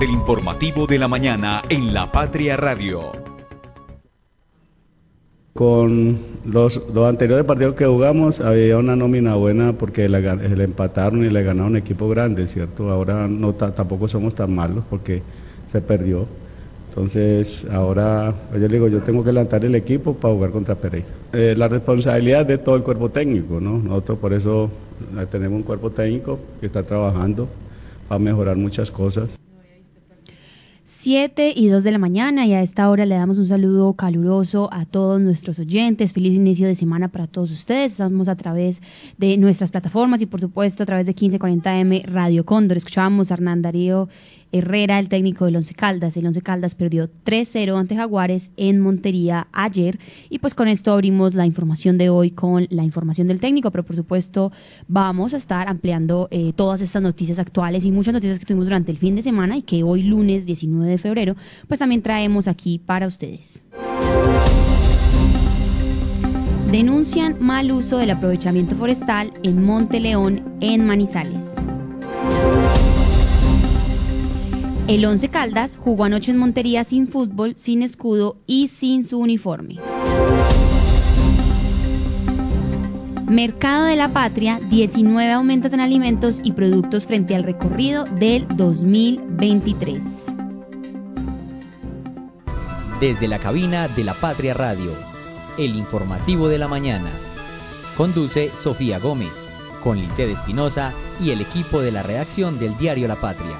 El informativo de la mañana en La Patria Radio. Con los, anteriores partidos que jugamos había una nómina buena porque le, empataron y le ganaron un equipo grande, ¿cierto? Ahora no tampoco somos tan malos porque se perdió. Entonces, ahora yo le digo, yo tengo que levantar el equipo para jugar contra Pereira. Eh, la responsabilidad de todo el cuerpo técnico, ¿no? Nosotros por eso eh, tenemos un cuerpo técnico que está trabajando para mejorar muchas cosas. 7 y 2 de la mañana y a esta hora le damos un saludo caluroso a todos nuestros oyentes. Feliz inicio de semana para todos ustedes. Estamos a través de nuestras plataformas y por supuesto a través de 1540M Radio Cóndor. Escuchábamos a Hernán Darío Herrera, el técnico del Once Caldas. El Once Caldas perdió 3-0 ante Jaguares en Montería ayer. Y pues con esto abrimos la información de hoy con la información del técnico, pero por supuesto vamos a estar ampliando eh, todas estas noticias actuales y muchas noticias que tuvimos durante el fin de semana y que hoy lunes 19 de febrero pues también traemos aquí para ustedes. Denuncian mal uso del aprovechamiento forestal en Monte León, en Manizales. El Once Caldas jugó anoche en Montería sin fútbol, sin escudo y sin su uniforme. Mercado de la Patria, 19 aumentos en alimentos y productos frente al recorrido del 2023. Desde la cabina de la Patria Radio, el informativo de la mañana. Conduce Sofía Gómez, con Lice Espinosa y el equipo de la redacción del diario La Patria.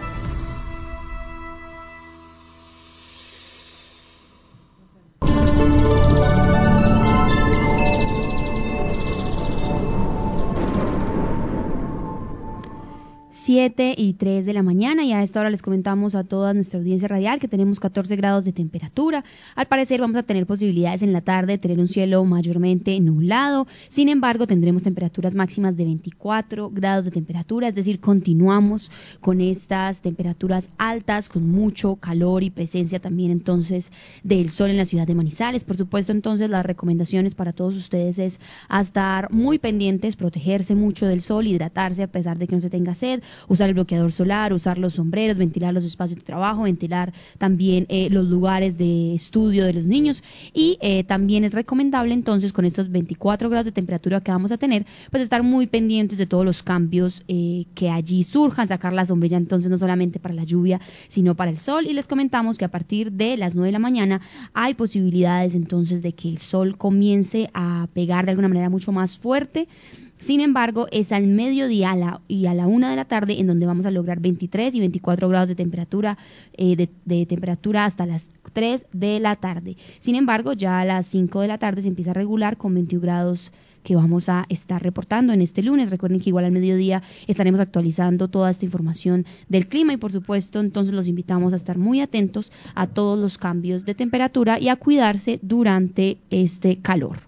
7 y 3 de la mañana y a esta hora les comentamos a toda nuestra audiencia radial que tenemos 14 grados de temperatura. Al parecer vamos a tener posibilidades en la tarde de tener un cielo mayormente nublado. Sin embargo, tendremos temperaturas máximas de 24 grados de temperatura, es decir, continuamos con estas temperaturas altas, con mucho calor y presencia también entonces del sol en la ciudad de Manizales. Por supuesto, entonces las recomendaciones para todos ustedes es estar muy pendientes, protegerse mucho del sol, hidratarse a pesar de que no se tenga sed, usar el bloqueador solar, usar los sombreros, ventilar los espacios de trabajo, ventilar también eh, los lugares de estudio de los niños. Y eh, también es recomendable entonces con estos 24 grados de temperatura que vamos a tener, pues estar muy pendientes de todos los cambios eh, que allí surjan, sacar la sombrilla entonces no solamente para la lluvia, sino para el sol. Y les comentamos que a partir de las 9 de la mañana hay posibilidades entonces de que el sol comience a pegar de alguna manera mucho más fuerte sin embargo, es al mediodía y a la una de la tarde en donde vamos a lograr 23 y 24 grados de temperatura, eh, de, temperatura hasta las 3 de la tarde. Sin embargo, ya a las 5 de la tarde se empieza a regular con 21 grados que vamos a estar reportando en este lunes. Recuerden que igual al mediodía estaremos actualizando toda esta información del clima y por supuesto entonces los invitamos a estar muy atentos a todos los cambios de temperatura y a cuidarse durante este calor.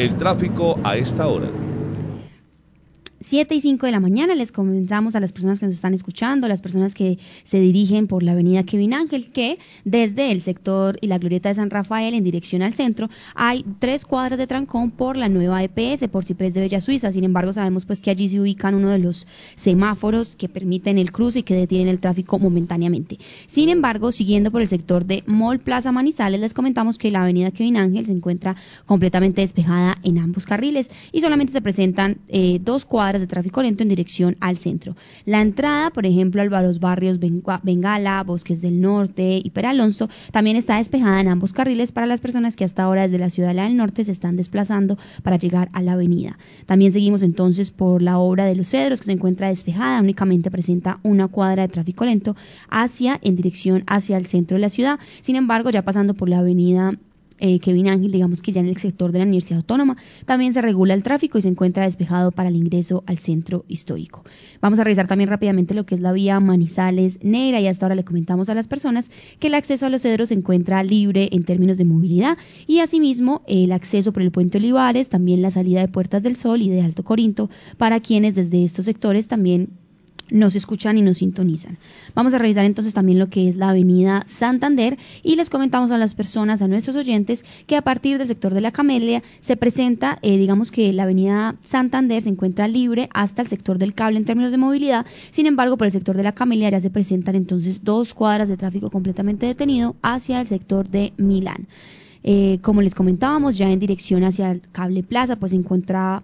El tráfico a esta hora. 7 y 5 de la mañana les comenzamos a las personas que nos están escuchando, las personas que se dirigen por la avenida Kevin Ángel, que desde el sector y la glorieta de San Rafael en dirección al centro hay tres cuadras de trancón por la nueva EPS, por Ciprés de Bella Suiza. Sin embargo, sabemos pues que allí se ubican uno de los semáforos que permiten el cruce y que detienen el tráfico momentáneamente. Sin embargo, siguiendo por el sector de Mall Plaza Manizales, les comentamos que la avenida Kevin Ángel se encuentra completamente despejada en ambos carriles y solamente se presentan eh, dos cuadras de tráfico lento en dirección al centro. La entrada, por ejemplo, a los barrios Bengala, Bosques del Norte y Peralonso, también está despejada en ambos carriles para las personas que hasta ahora desde la ciudad del norte se están desplazando para llegar a la avenida. También seguimos entonces por la obra de los cedros que se encuentra despejada, únicamente presenta una cuadra de tráfico lento hacia en dirección hacia el centro de la ciudad. Sin embargo, ya pasando por la avenida eh, Kevin Ángel, digamos que ya en el sector de la Universidad Autónoma, también se regula el tráfico y se encuentra despejado para el ingreso al centro histórico. Vamos a revisar también rápidamente lo que es la vía Manizales Negra y hasta ahora le comentamos a las personas que el acceso a los cedros se encuentra libre en términos de movilidad y asimismo el acceso por el puente Olivares, también la salida de Puertas del Sol y de Alto Corinto para quienes desde estos sectores también nos escuchan y nos sintonizan. Vamos a revisar entonces también lo que es la avenida Santander y les comentamos a las personas, a nuestros oyentes, que a partir del sector de la Camelia se presenta, eh, digamos que la avenida Santander se encuentra libre hasta el sector del cable en términos de movilidad, sin embargo por el sector de la Camelia ya se presentan entonces dos cuadras de tráfico completamente detenido hacia el sector de Milán. Eh, como les comentábamos, ya en dirección hacia el cable plaza, pues se encuentra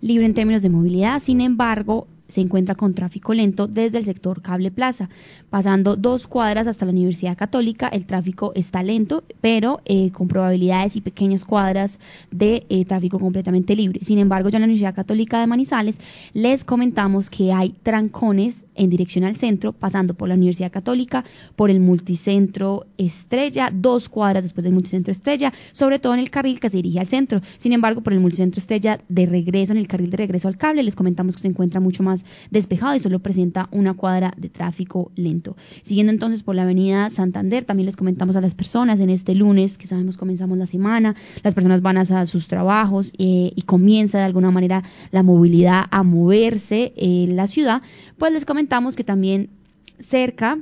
libre en términos de movilidad, sin embargo, se encuentra con tráfico lento desde el sector Cable Plaza. Pasando dos cuadras hasta la Universidad Católica, el tráfico está lento, pero eh, con probabilidades y pequeñas cuadras de eh, tráfico completamente libre. Sin embargo, ya en la Universidad Católica de Manizales les comentamos que hay trancones en dirección al centro, pasando por la Universidad Católica, por el multicentro Estrella, dos cuadras después del multicentro Estrella, sobre todo en el carril que se dirige al centro. Sin embargo, por el multicentro Estrella de regreso, en el carril de regreso al cable, les comentamos que se encuentra mucho más despejado y solo presenta una cuadra de tráfico lento. Siguiendo entonces por la avenida Santander, también les comentamos a las personas en este lunes, que sabemos comenzamos la semana, las personas van a sus trabajos eh, y comienza de alguna manera la movilidad a moverse en la ciudad, pues les comentamos comentamos que también cerca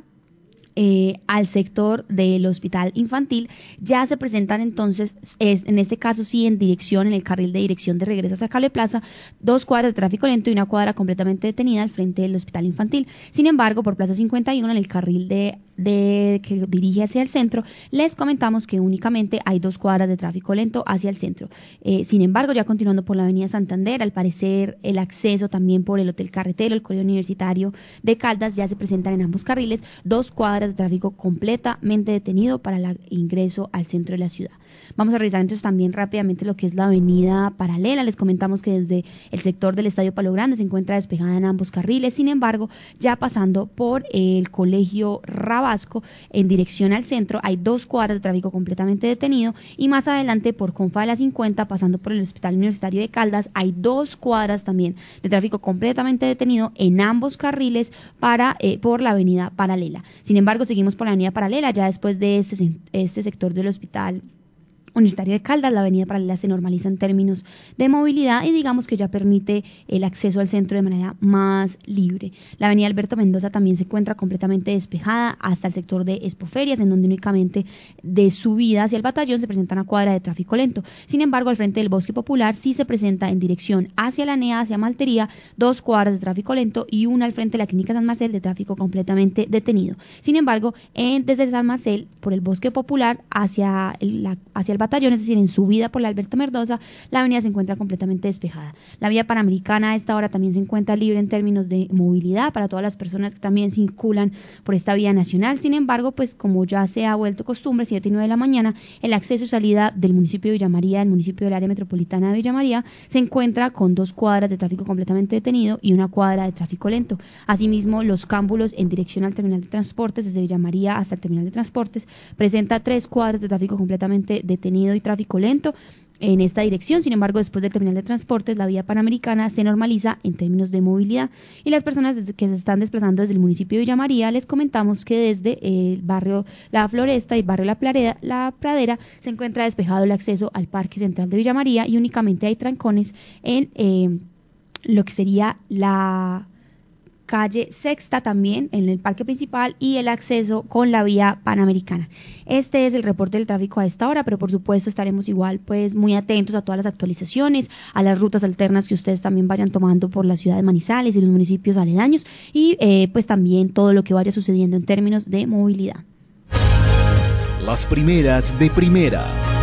eh, al sector del hospital infantil, ya se presentan entonces, es, en este caso sí en dirección, en el carril de dirección de regreso hacia Cable Plaza, dos cuadras de tráfico lento y una cuadra completamente detenida al frente del hospital infantil. Sin embargo, por Plaza 51, en el carril de, de que dirige hacia el centro, les comentamos que únicamente hay dos cuadras de tráfico lento hacia el centro. Eh, sin embargo, ya continuando por la avenida Santander, al parecer el acceso también por el Hotel Carretero, el Colegio Universitario de Caldas, ya se presentan en ambos carriles dos cuadras de tráfico completamente detenido para el ingreso al centro de la ciudad. Vamos a revisar entonces también rápidamente lo que es la avenida paralela. Les comentamos que desde el sector del Estadio Palo Grande se encuentra despejada en ambos carriles. Sin embargo, ya pasando por el Colegio Rabasco en dirección al centro, hay dos cuadras de tráfico completamente detenido y más adelante por Confa de la 50, pasando por el Hospital Universitario de Caldas, hay dos cuadras también de tráfico completamente detenido en ambos carriles para eh, por la avenida paralela. Sin embargo, seguimos por la avenida paralela ya después de este, este sector del hospital Universitario de Caldas, la avenida paralela se normaliza en términos de movilidad y digamos que ya permite el acceso al centro de manera más libre. La avenida Alberto Mendoza también se encuentra completamente despejada hasta el sector de Expoferias, en donde únicamente de subida hacia el batallón se presenta una cuadra de tráfico lento. Sin embargo, al frente del Bosque Popular sí se presenta en dirección hacia la NEA, hacia Maltería, dos cuadras de tráfico lento y una al frente de la Clínica San Marcel de tráfico completamente detenido. Sin embargo, en, desde San Marcel, por el Bosque Popular hacia hacia el batallón, es decir, en subida por la Alberto Mendoza, la avenida se encuentra completamente despejada. La vía panamericana a esta hora también se encuentra libre en términos de movilidad para todas las personas que también circulan por esta vía nacional. Sin embargo, pues como ya se ha vuelto costumbre, 7 y 9 de la mañana, el acceso y salida del municipio de Villamaría, del municipio del área metropolitana de Villamaría, se encuentra con dos cuadras de tráfico completamente detenido y una cuadra de tráfico lento. Asimismo, los cámbulos en dirección al terminal de transportes desde Villamaría hasta el terminal de transportes presenta tres cuadras de tráfico completamente detenido y tráfico lento en esta dirección. Sin embargo, después del terminal de transportes, la vía panamericana se normaliza en términos de movilidad y las personas que se están desplazando desde el municipio de Villa María les comentamos que desde el barrio La Floresta y barrio La, Pradera, la Pradera se encuentra despejado el acceso al Parque Central de Villa María y únicamente hay trancones en eh, lo que sería la calle Sexta también en el parque principal y el acceso con la vía panamericana. Este es el reporte del tráfico a esta hora, pero por supuesto estaremos igual pues muy atentos a todas las actualizaciones, a las rutas alternas que ustedes también vayan tomando por la ciudad de Manizales y los municipios aledaños y eh, pues también todo lo que vaya sucediendo en términos de movilidad. Las primeras de primera.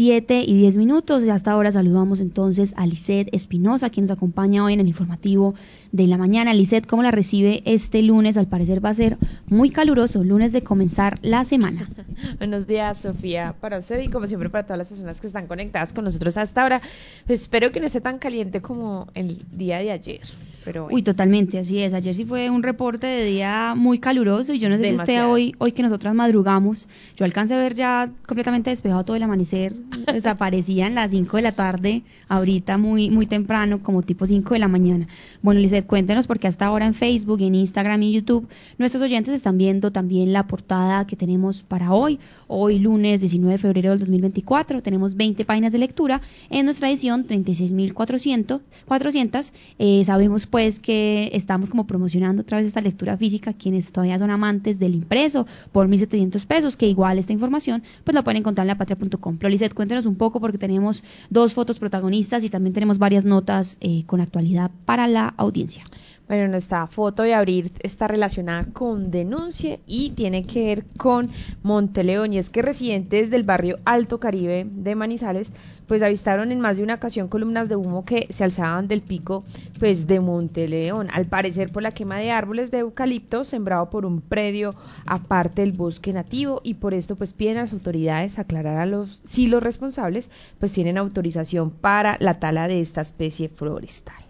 7 y 10 minutos. Y hasta ahora saludamos entonces a Lisette Espinosa, quien nos acompaña hoy en el informativo de la mañana. Lisette, ¿cómo la recibe este lunes? Al parecer va a ser muy caluroso, lunes de comenzar la semana. Buenos días, Sofía, para usted y como siempre para todas las personas que están conectadas con nosotros hasta ahora. Pues espero que no esté tan caliente como el día de ayer. Pero Uy, totalmente, así es. Ayer sí fue un reporte de día muy caluroso y yo no sé si usted hoy, hoy que nosotras madrugamos, yo alcancé a ver ya completamente despejado todo el amanecer desaparecían las 5 de la tarde, ahorita muy, muy temprano, como tipo 5 de la mañana. Bueno, Lizeth, cuéntenos porque hasta ahora en Facebook, en Instagram y YouTube, nuestros oyentes están viendo también la portada que tenemos para hoy. Hoy, lunes 19 de febrero del 2024, tenemos 20 páginas de lectura. En nuestra edición, 36.400. 400, eh, sabemos pues que estamos como promocionando otra vez esta lectura física, quienes todavía son amantes del impreso, por 1.700 pesos, que igual esta información pues la pueden encontrar en la patria.com. Pero Lizeth, cuéntenos un poco porque tenemos dos fotos protagonistas y también tenemos varias notas eh, con actualidad para la audiencia. Bueno, nuestra foto de abrir está relacionada con denuncia y tiene que ver con Monteleón. Y es que residentes del barrio Alto Caribe de Manizales, pues avistaron en más de una ocasión columnas de humo que se alzaban del pico, pues de Monteleón. Al parecer por la quema de árboles de eucalipto sembrado por un predio aparte del bosque nativo y por esto pues piden a las autoridades aclarar a los si los responsables pues tienen autorización para la tala de esta especie forestal.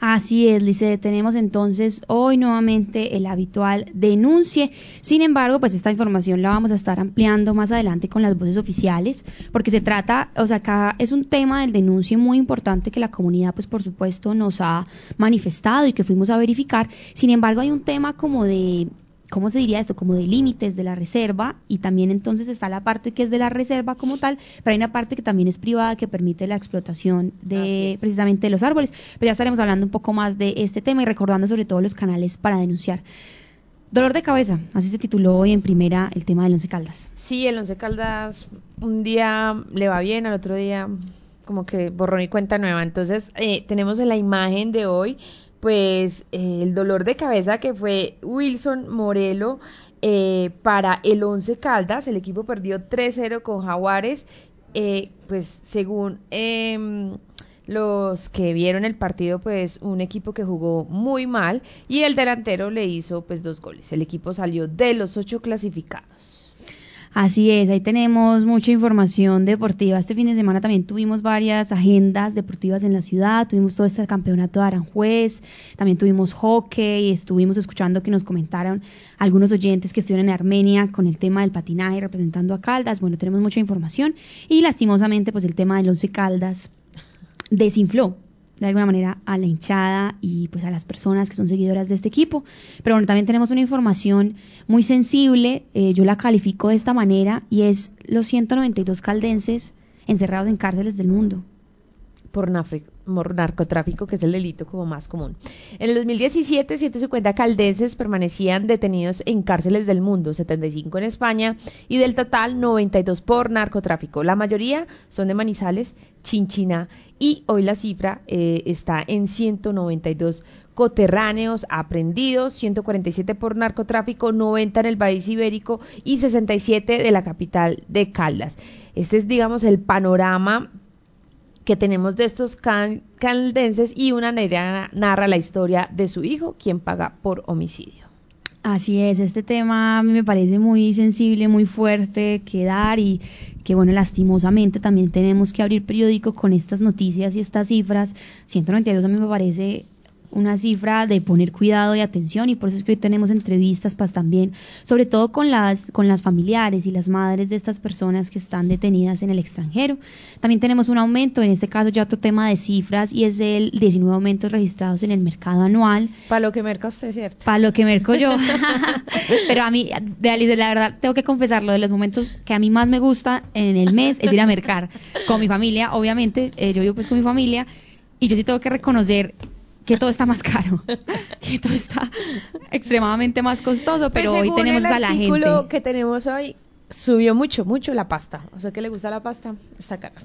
Así es, Lice, tenemos entonces hoy nuevamente el habitual denuncie. Sin embargo, pues esta información la vamos a estar ampliando más adelante con las voces oficiales, porque se trata, o sea, acá es un tema del denuncie muy importante que la comunidad, pues por supuesto, nos ha manifestado y que fuimos a verificar. Sin embargo, hay un tema como de ¿cómo se diría esto? Como de límites de la reserva y también entonces está la parte que es de la reserva como tal, pero hay una parte que también es privada que permite la explotación de precisamente de los árboles. Pero ya estaremos hablando un poco más de este tema y recordando sobre todo los canales para denunciar. Dolor de cabeza, así se tituló hoy en primera el tema del Once Caldas. Sí, el Once Caldas un día le va bien, al otro día como que borrón y cuenta nueva. Entonces eh, tenemos en la imagen de hoy pues eh, el dolor de cabeza que fue Wilson Morelo eh, para el Once Caldas, el equipo perdió 3-0 con Jaguares, eh, pues según em, los que vieron el partido, pues un equipo que jugó muy mal y el delantero le hizo pues dos goles. El equipo salió de los ocho clasificados. Así es, ahí tenemos mucha información deportiva. Este fin de semana también tuvimos varias agendas deportivas en la ciudad, tuvimos todo este campeonato de Aranjuez, también tuvimos hockey, estuvimos escuchando que nos comentaron algunos oyentes que estuvieron en Armenia con el tema del patinaje representando a Caldas. Bueno, tenemos mucha información y lastimosamente pues el tema del Once Caldas desinfló de alguna manera a la hinchada y pues a las personas que son seguidoras de este equipo. Pero bueno, también tenemos una información muy sensible, eh, yo la califico de esta manera y es los 192 caldenses encerrados en cárceles del mundo. Por narcotráfico, que es el delito como más común. En el 2017, 150 caldenses permanecían detenidos en cárceles del mundo, 75 en España y del total 92 por narcotráfico. La mayoría son de Manizales, Chinchina y hoy la cifra eh, está en 192 coterráneos aprendidos, 147 por narcotráfico, 90 en el país ibérico y 67 de la capital de Caldas. Este es, digamos, el panorama que tenemos de estos caldenses y una negra narra la historia de su hijo, quien paga por homicidio. Así es, este tema me parece muy sensible, muy fuerte que dar y que bueno, lastimosamente también tenemos que abrir periódico con estas noticias y estas cifras. 192 a mí me parece una cifra de poner cuidado y atención y por eso es que hoy tenemos entrevistas pues también, sobre todo con las, con las familiares y las madres de estas personas que están detenidas en el extranjero. También tenemos un aumento, en este caso ya otro tema de cifras y es el 19 aumentos registrados en el mercado anual. Para lo que merca usted, ¿cierto? Para lo que merco yo. Pero a mí, de Alice, la verdad, tengo que confesarlo, de los momentos que a mí más me gusta en el mes es ir a mercar con mi familia, obviamente, eh, yo vivo pues con mi familia y yo sí tengo que reconocer que todo está más caro, que todo está extremadamente más costoso, pero pues hoy tenemos el a la gente. artículo que tenemos hoy subió mucho, mucho la pasta. O sea, que le gusta la pasta, está cara.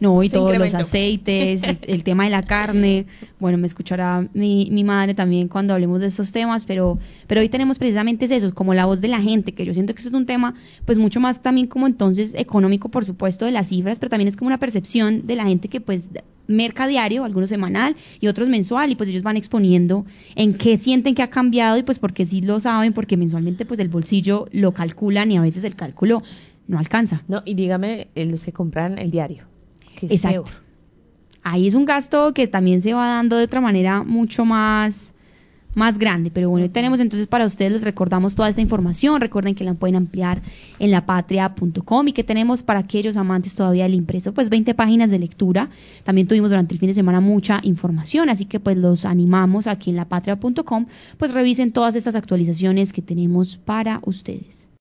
No, y Se todos los aceites, el, el tema de la carne. Bueno, me escuchará mi, mi madre también cuando hablemos de estos temas, pero, pero hoy tenemos precisamente eso, como la voz de la gente, que yo siento que eso es un tema, pues mucho más también como entonces económico, por supuesto, de las cifras, pero también es como una percepción de la gente que pues merca diario, algunos semanal y otros mensual, y pues ellos van exponiendo en qué sienten que ha cambiado y pues porque sí lo saben, porque mensualmente pues el bolsillo lo calculan y a veces el cálculo no alcanza. No, y dígame los que compran el diario. Que es Exacto. peor. Ahí es un gasto que también se va dando de otra manera mucho más más grande. Pero bueno, hoy tenemos entonces para ustedes, les recordamos toda esta información. Recuerden que la pueden ampliar en lapatria.com y que tenemos para aquellos amantes todavía del impreso, pues 20 páginas de lectura. También tuvimos durante el fin de semana mucha información, así que pues los animamos aquí en lapatria.com, pues revisen todas estas actualizaciones que tenemos para ustedes.